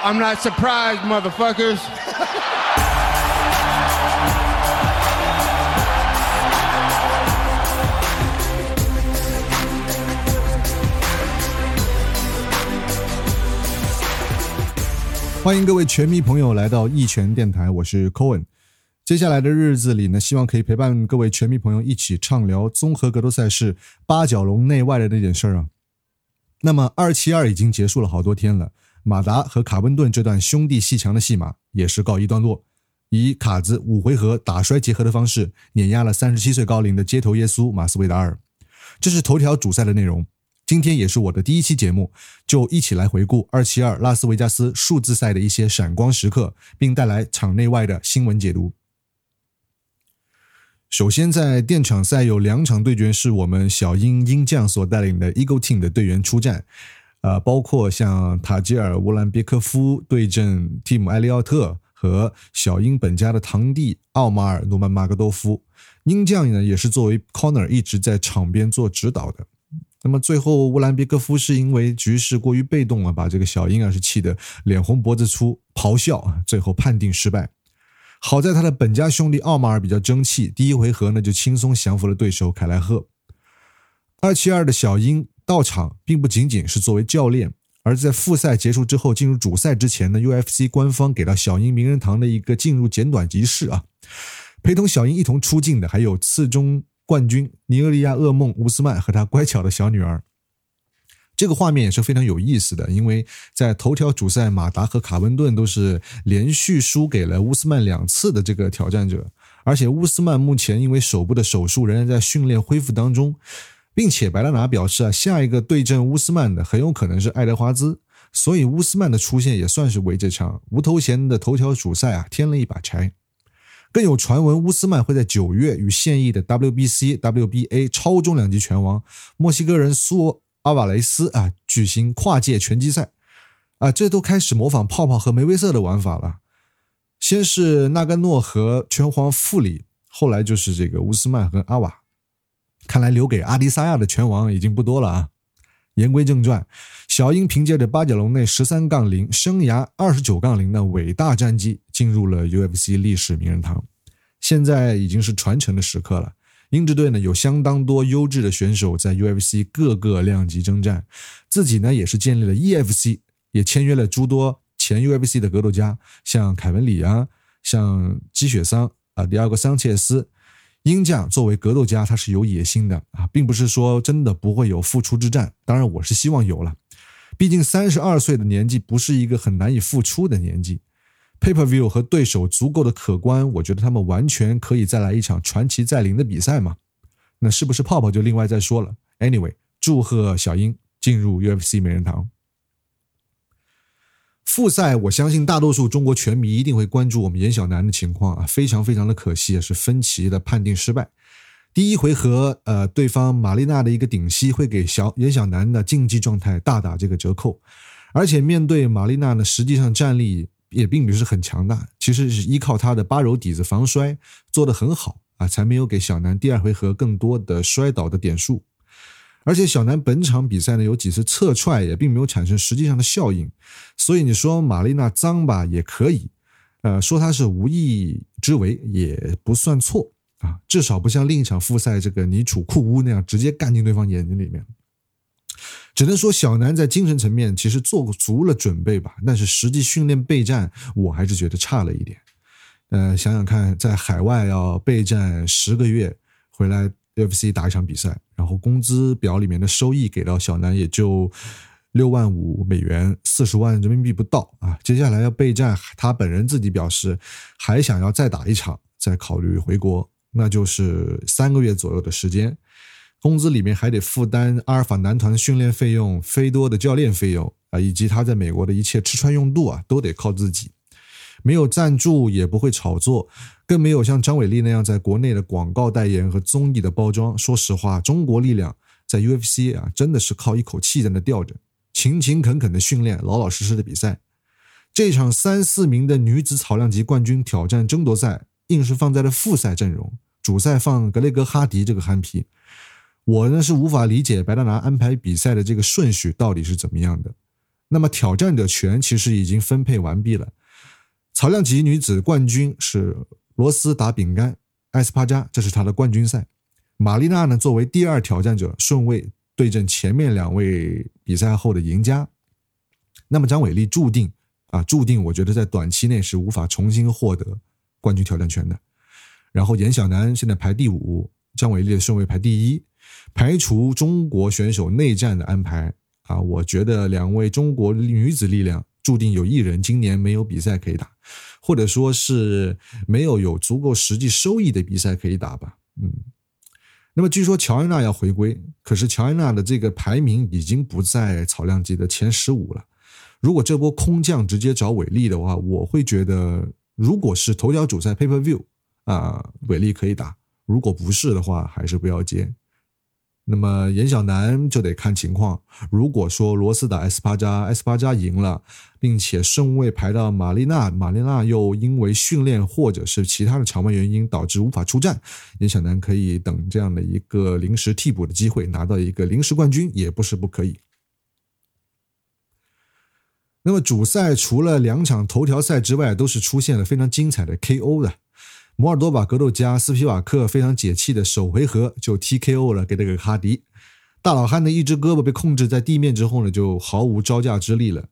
I'm not surprised, motherfuckers. 欢迎各位拳迷朋友来到一拳电台，我是 Cohen。接下来的日子里呢，希望可以陪伴各位拳迷朋友一起畅聊综合格斗赛事八角笼内外的那点事儿啊。那么二七二已经结束了好多天了，马达和卡温顿这段兄弟戏强的戏码也是告一段落，以卡子五回合打摔结合的方式碾压了三十七岁高龄的街头耶稣马斯维达尔。这是头条主赛的内容。今天也是我的第一期节目，就一起来回顾二七二拉斯维加斯数字赛的一些闪光时刻，并带来场内外的新闻解读。首先，在电场赛有两场对决是我们小鹰鹰将所带领的 Eagle Team 的队员出战，呃，包括像塔吉尔乌兰别科夫对阵蒂姆埃利奥特和小鹰本家的堂弟奥马尔努曼马格多夫。鹰将呢也是作为 Corner 一直在场边做指导的。那么最后，乌兰别克夫是因为局势过于被动啊，把这个小婴儿是气得脸红脖子粗，咆哮，最后判定失败。好在他的本家兄弟奥马尔比较争气，第一回合呢就轻松降服了对手凯莱赫。二七二的小鹰到场，并不仅仅是作为教练，而在复赛结束之后进入主赛之前呢，UFC 官方给到小鹰名人堂的一个进入简短仪式啊，陪同小鹰一同出镜的还有次中。冠军尼日利亚噩梦乌斯曼和他乖巧的小女儿，这个画面也是非常有意思的。因为在头条主赛，马达和卡温顿都是连续输给了乌斯曼两次的这个挑战者，而且乌斯曼目前因为手部的手术仍然在训练恢复当中，并且白拉拿表示啊，下一个对阵乌斯曼的很有可能是爱德华兹，所以乌斯曼的出现也算是为这场无头衔的头条主赛啊添了一把柴。更有传闻，乌斯曼会在九月与现役的 WBC、WBA 超重量级拳王墨西哥人苏阿瓦雷斯啊举行跨界拳击赛，啊，这都开始模仿泡泡和梅威瑟的玩法了。先是纳甘诺和拳皇富里，后来就是这个乌斯曼和阿瓦。看来留给阿迪萨亚的拳王已经不多了啊。言归正传，小鹰凭借着八角笼内十三杠零、生涯二十九杠零的伟大战绩，进入了 UFC 历史名人堂。现在已经是传承的时刻了。鹰之队呢有相当多优质的选手在 UFC 各个量级征战，自己呢也是建立了 EFC，也签约了诸多前 UFC 的格斗家，像凯文里啊，像基雪桑啊，第二个桑切斯。鹰将作为格斗家，他是有野心的啊，并不是说真的不会有复出之战。当然，我是希望有了，毕竟三十二岁的年纪不是一个很难以复出的年纪。Pay per view 和对手足够的可观，我觉得他们完全可以再来一场传奇再临的比赛嘛。那是不是泡泡就另外再说了。Anyway，祝贺小鹰进入 UFC 美人堂。复赛，我相信大多数中国拳迷一定会关注我们严小南的情况啊，非常非常的可惜，是分歧的判定失败。第一回合，呃，对方玛丽娜的一个顶膝会给小严小南的竞技状态大打这个折扣，而且面对玛丽娜呢，实际上战力也并不是很强大，其实是依靠他的八柔底子防摔做得很好啊，才没有给小南第二回合更多的摔倒的点数。而且小南本场比赛呢有几次侧踹也并没有产生实际上的效应，所以你说玛丽娜脏吧也可以，呃，说她是无意之为也不算错啊，至少不像另一场复赛这个尼楚库乌那样直接干进对方眼睛里面。只能说小南在精神层面其实做足了准备吧，但是实际训练备战我还是觉得差了一点。呃，想想看，在海外要备战十个月回来。UFC 打一场比赛，然后工资表里面的收益给到小南也就六万五美元，四十万人民币不到啊。接下来要备战，他本人自己表示还想要再打一场，再考虑回国，那就是三个月左右的时间。工资里面还得负担阿尔法男团的训练费用、飞多的教练费用啊，以及他在美国的一切吃穿用度啊，都得靠自己。没有赞助，也不会炒作，更没有像张伟丽那样在国内的广告代言和综艺的包装。说实话，中国力量在 UFC 啊，真的是靠一口气在那吊着，勤勤恳恳的训练，老老实实的比赛。这场三四名的女子草量级冠军挑战争夺赛，硬是放在了复赛阵容，主赛放格雷格哈迪这个憨皮。我呢是无法理解白大拿安排比赛的这个顺序到底是怎么样的。那么挑战者权其实已经分配完毕了。草量级女子冠军是罗斯打饼干埃斯帕加，这是她的冠军赛。玛丽娜呢，作为第二挑战者，顺位对阵前面两位比赛后的赢家。那么张伟丽注定啊，注定我觉得在短期内是无法重新获得冠军挑战权的。然后严晓楠现在排第五，张伟丽的顺位排第一。排除中国选手内战的安排啊，我觉得两位中国女子力量注定有一人今年没有比赛可以打，或者说是没有有足够实际收益的比赛可以打吧。嗯。那么据说乔安娜要回归，可是乔安娜的这个排名已经不在草量级的前十五了。如果这波空降直接找韦力的话，我会觉得，如果是头条主赛 Paper View 啊，韦力可以打；如果不是的话，还是不要接。那么严小楠就得看情况。如果说罗斯打 S 八加，S 八加赢了，并且顺位排到玛丽娜，玛丽娜又因为训练或者是其他的场外原因导致无法出战，严小楠可以等这样的一个临时替补的机会，拿到一个临时冠军也不是不可以。那么主赛除了两场头条赛之外，都是出现了非常精彩的 KO 的。摩尔多瓦格斗家斯皮瓦克非常解气的首回合就 TKO 了给这个哈迪，大老汉的一只胳膊被控制在地面之后呢，就毫无招架之力了。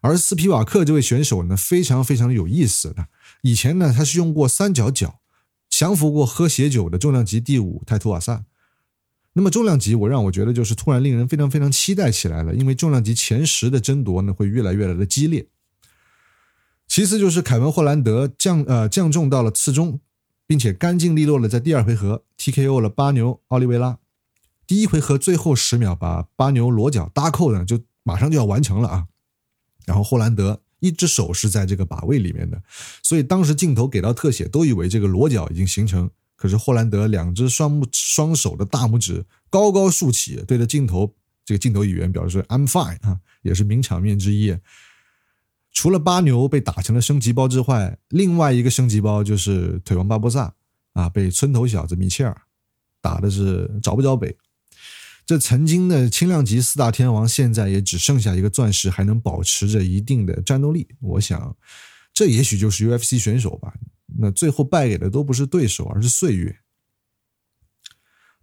而斯皮瓦克这位选手呢，非常非常有意思的，以前呢他是用过三角脚降服过喝血酒的重量级第五泰图瓦萨。那么重量级我让我觉得就是突然令人非常非常期待起来了，因为重量级前十的争夺呢会越来越来的激烈。其次就是凯文霍兰德降呃降重到了次中。并且干净利落的在第二回合 TKO 了巴牛奥利维拉，第一回合最后十秒把巴牛裸脚搭扣呢，就马上就要完成了啊。然后霍兰德一只手是在这个把位里面的，所以当时镜头给到特写都以为这个裸脚已经形成。可是霍兰德两只双目双手的大拇指高高竖起，对着镜头，这个镜头语言表示 I'm fine 啊，也是名场面之一。除了巴牛被打成了升级包之外，另外一个升级包就是腿王巴博萨啊，被村头小子米切尔打的是找不着北。这曾经的轻量级四大天王，现在也只剩下一个钻石，还能保持着一定的战斗力。我想，这也许就是 UFC 选手吧。那最后败给的都不是对手，而是岁月。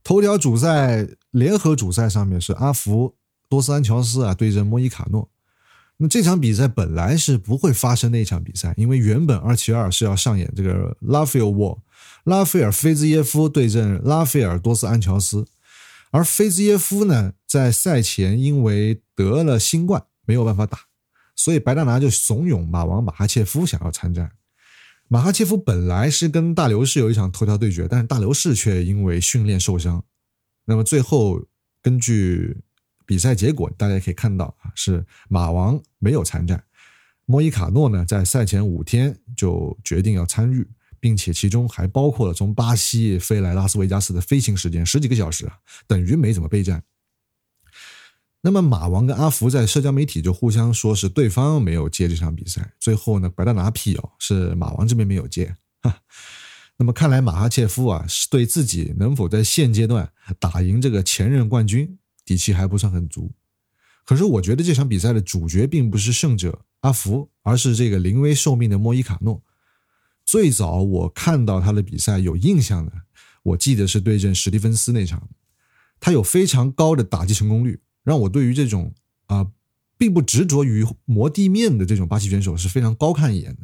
头条主赛联合主赛上面是阿福多斯安乔斯啊对阵莫伊卡诺。那这场比赛本来是不会发生的一场比赛，因为原本二七二是要上演这个拉斐尔沃，拉斐尔菲兹耶夫对阵拉斐尔多斯安乔斯，而菲兹耶夫呢在赛前因为得了新冠没有办法打，所以白大拿就怂恿马王马哈切夫想要参战。马哈切夫本来是跟大刘氏有一场头条对决，但是大刘氏却因为训练受伤，那么最后根据。比赛结果大家可以看到啊，是马王没有参战，莫伊卡诺呢在赛前五天就决定要参与，并且其中还包括了从巴西飞来拉斯维加斯的飞行时间十几个小时，等于没怎么备战。那么马王跟阿福在社交媒体就互相说是对方没有接这场比赛，最后呢白大拿辟谣是马王这边没有接。那么看来马哈切夫啊是对自己能否在现阶段打赢这个前任冠军。底气还不算很足，可是我觉得这场比赛的主角并不是胜者阿福，而是这个临危受命的莫伊卡诺。最早我看到他的比赛有印象的，我记得是对阵史蒂芬斯那场，他有非常高的打击成功率，让我对于这种啊并不执着于磨地面的这种巴西选手是非常高看一眼的。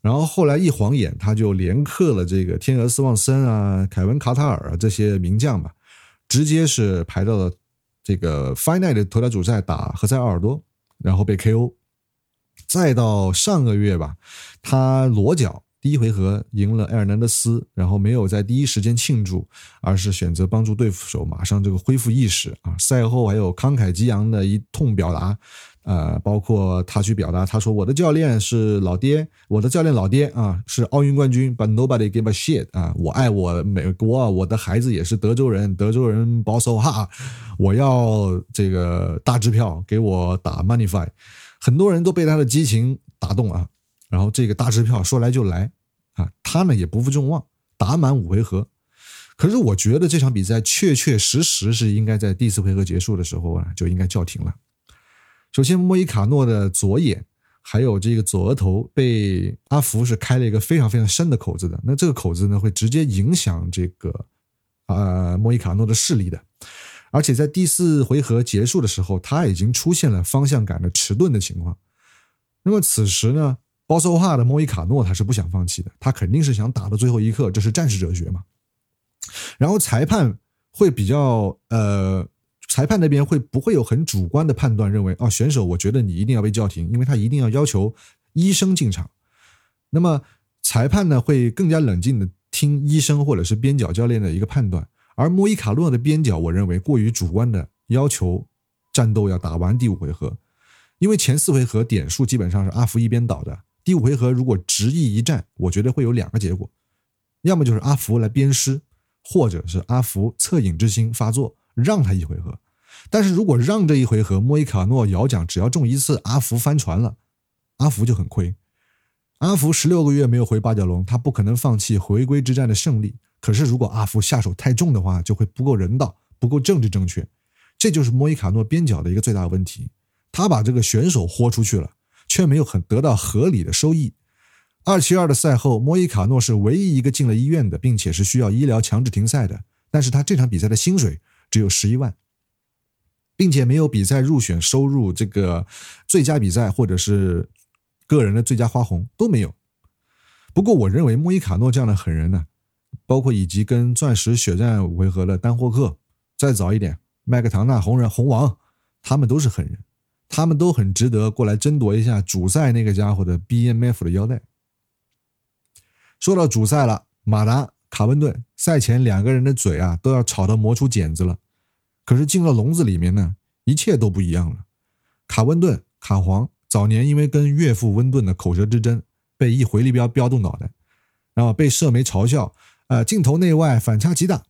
然后后来一晃眼，他就连克了这个天鹅斯旺森啊、凯文卡塔尔啊这些名将吧，直接是排到了。这个 Final 的头条主赛打何塞奥尔多，然后被 KO，再到上个月吧，他裸脚第一回合赢了埃尔南德斯，然后没有在第一时间庆祝，而是选择帮助对手马上这个恢复意识啊。赛后还有慷慨激昂的一通表达。呃，包括他去表达，他说我的教练是老爹，我的教练老爹啊是奥运冠军，But nobody give a shit 啊，我爱我美国，我的孩子也是德州人，德州人保守哈，我要这个大支票给我打 money fight，很多人都被他的激情打动啊，然后这个大支票说来就来啊，他呢也不负众望，打满五回合，可是我觉得这场比赛确确实实是应该在第四回合结束的时候啊就应该叫停了。首先，莫伊卡诺的左眼还有这个左额头被阿福是开了一个非常非常深的口子的。那这个口子呢，会直接影响这个呃莫伊卡诺的视力的。而且在第四回合结束的时候，他已经出现了方向感的迟钝的情况。那么此时呢，包索化的莫伊卡诺他是不想放弃的，他肯定是想打到最后一刻，这是战士哲学嘛。然后裁判会比较呃。裁判那边会不会有很主观的判断，认为哦选手，我觉得你一定要被叫停，因为他一定要要求医生进场。那么裁判呢会更加冷静的听医生或者是边角教练的一个判断。而莫伊卡诺的边角，我认为过于主观的要求战斗要打完第五回合，因为前四回合点数基本上是阿福一边倒的。第五回合如果执意一战，我觉得会有两个结果，要么就是阿福来鞭尸，或者是阿福恻隐之心发作。让他一回合，但是如果让这一回合，莫伊卡诺摇奖只要中一次，阿福翻船了，阿福就很亏。阿福十六个月没有回八角笼，他不可能放弃回归之战的胜利。可是如果阿福下手太重的话，就会不够人道，不够政治正确。这就是莫伊卡诺边角的一个最大问题，他把这个选手豁出去了，却没有很得到合理的收益。二七二的赛后，莫伊卡诺是唯一一个进了医院的，并且是需要医疗强制停赛的。但是他这场比赛的薪水。只有十一万，并且没有比赛入选收入，这个最佳比赛或者是个人的最佳花红都没有。不过，我认为莫伊卡诺这样的狠人呢，包括以及跟钻石血战五回合的丹霍克，再早一点麦克唐纳红人红王，他们都是狠人，他们都很值得过来争夺一下主赛那个家伙的 BMF 的腰带。说到主赛了，马达。卡温顿赛前两个人的嘴啊都要吵得磨出茧子了，可是进了笼子里面呢，一切都不一样了。卡温顿卡皇早年因为跟岳父温顿的口舌之争，被一回力镖镖动脑袋，然后被社媒嘲笑，呃，镜头内外反差极大。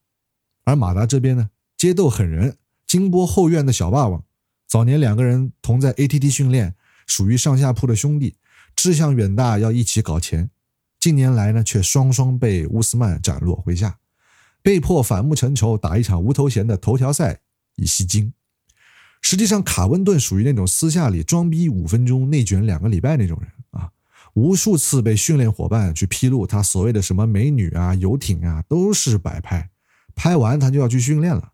而马达这边呢，街斗狠人，金波后院的小霸王，早年两个人同在 ATT 训练，属于上下铺的兄弟，志向远大，要一起搞钱。近年来呢，却双双被乌斯曼斩落麾下，被迫反目成仇，打一场无头衔的头条赛以吸睛。实际上，卡温顿属于那种私下里装逼五分钟，内卷两个礼拜那种人啊。无数次被训练伙伴去披露他所谓的什么美女啊、游艇啊，都是摆拍，拍完他就要去训练了。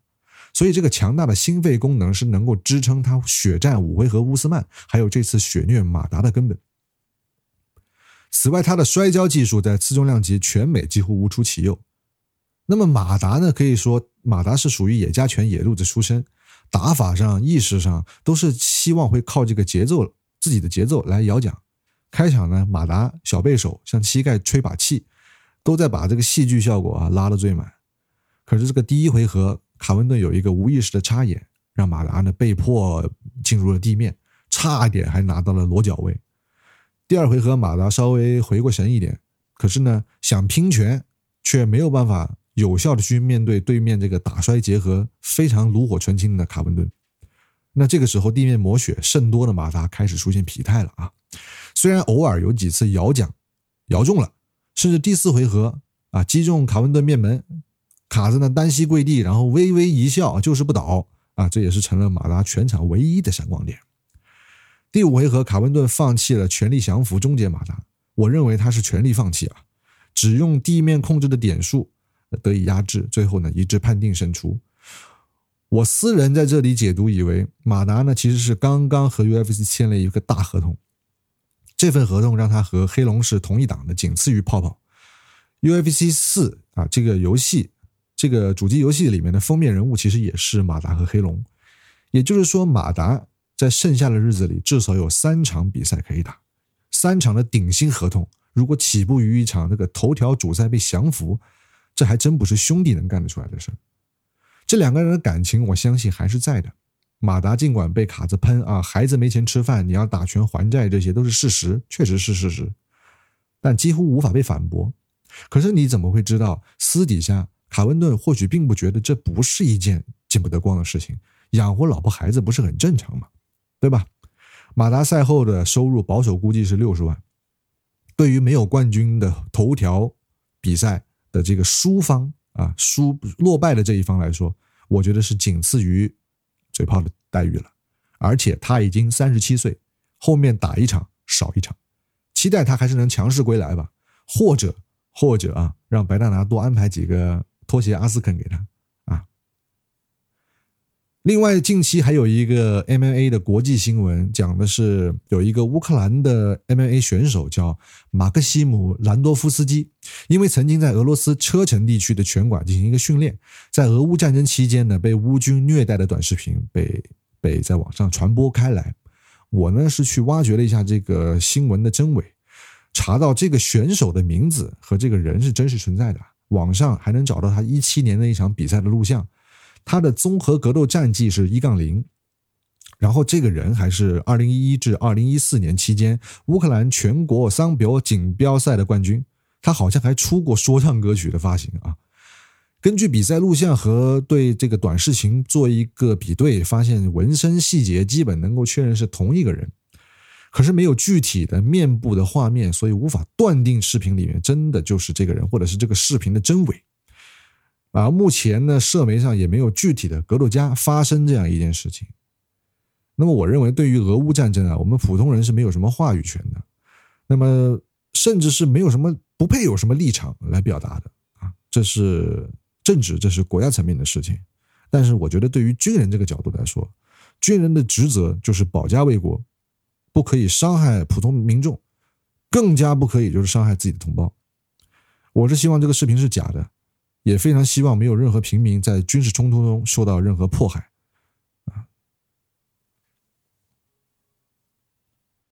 所以，这个强大的心肺功能是能够支撑他血战五回合乌斯曼，还有这次血虐马达的根本。此外，他的摔跤技术在次重量级全美几乎无出其右。那么马达呢？可以说马达是属于野家拳野路子出身，打法上、意识上都是希望会靠这个节奏、自己的节奏来摇奖。开场呢，马达小背手向膝盖吹把气，都在把这个戏剧效果啊拉得最满。可是这个第一回合，卡文顿有一个无意识的插眼，让马达呢被迫进入了地面，差一点还拿到了裸脚位。第二回合，马达稍微回过神一点，可是呢，想拼拳却没有办法有效的去面对对面这个打摔结合非常炉火纯青的卡文顿。那这个时候，地面磨血甚多的马达开始出现疲态了啊！虽然偶尔有几次摇奖摇中了，甚至第四回合啊击中卡文顿面门，卡子呢单膝跪地，然后微微一笑，就是不倒啊！这也是成了马达全场唯一的闪光点。第五回合，卡文顿放弃了全力降服终结马达。我认为他是全力放弃啊，只用地面控制的点数得以压制，最后呢一致判定胜出。我私人在这里解读，以为马达呢其实是刚刚和 UFC 签了一个大合同，这份合同让他和黑龙是同一档的，仅次于泡泡。UFC 四啊，这个游戏，这个主机游戏里面的封面人物其实也是马达和黑龙，也就是说马达。在剩下的日子里，至少有三场比赛可以打，三场的顶薪合同。如果起步于一场那个头条主赛被降服，这还真不是兄弟能干得出来的事。这两个人的感情，我相信还是在的。马达尽管被卡子喷啊，孩子没钱吃饭，你要打拳还债，这些都是事实，确实是事实，但几乎无法被反驳。可是你怎么会知道，私底下卡温顿或许并不觉得这不是一件见不得光的事情？养活老婆孩子不是很正常吗？对吧？马达赛后的收入保守估计是六十万。对于没有冠军的头条比赛的这个输方啊，输落败的这一方来说，我觉得是仅次于嘴炮的待遇了。而且他已经三十七岁，后面打一场少一场，期待他还是能强势归来吧，或者或者啊，让白大拿多安排几个拖鞋阿斯肯给他。另外，近期还有一个 MMA 的国际新闻，讲的是有一个乌克兰的 MMA 选手叫马克西姆·兰多夫斯基，因为曾经在俄罗斯车臣地区的拳馆进行一个训练，在俄乌战争期间呢，被乌军虐待的短视频被被在网上传播开来。我呢是去挖掘了一下这个新闻的真伪，查到这个选手的名字和这个人是真实存在的，网上还能找到他一七年的一场比赛的录像。他的综合格斗战绩是一杠零，然后这个人还是二零一一至二零一四年期间乌克兰全国桑比奥锦标赛的冠军，他好像还出过说唱歌曲的发行啊。根据比赛录像和对这个短视频做一个比对，发现纹身细节基本能够确认是同一个人，可是没有具体的面部的画面，所以无法断定视频里面真的就是这个人，或者是这个视频的真伪。而目前呢，社媒上也没有具体的格鲁家发生这样一件事情。那么，我认为对于俄乌战争啊，我们普通人是没有什么话语权的，那么甚至是没有什么不配有什么立场来表达的啊，这是政治，这是国家层面的事情。但是，我觉得对于军人这个角度来说，军人的职责就是保家卫国，不可以伤害普通民众，更加不可以就是伤害自己的同胞。我是希望这个视频是假的。也非常希望没有任何平民在军事冲突中受到任何迫害。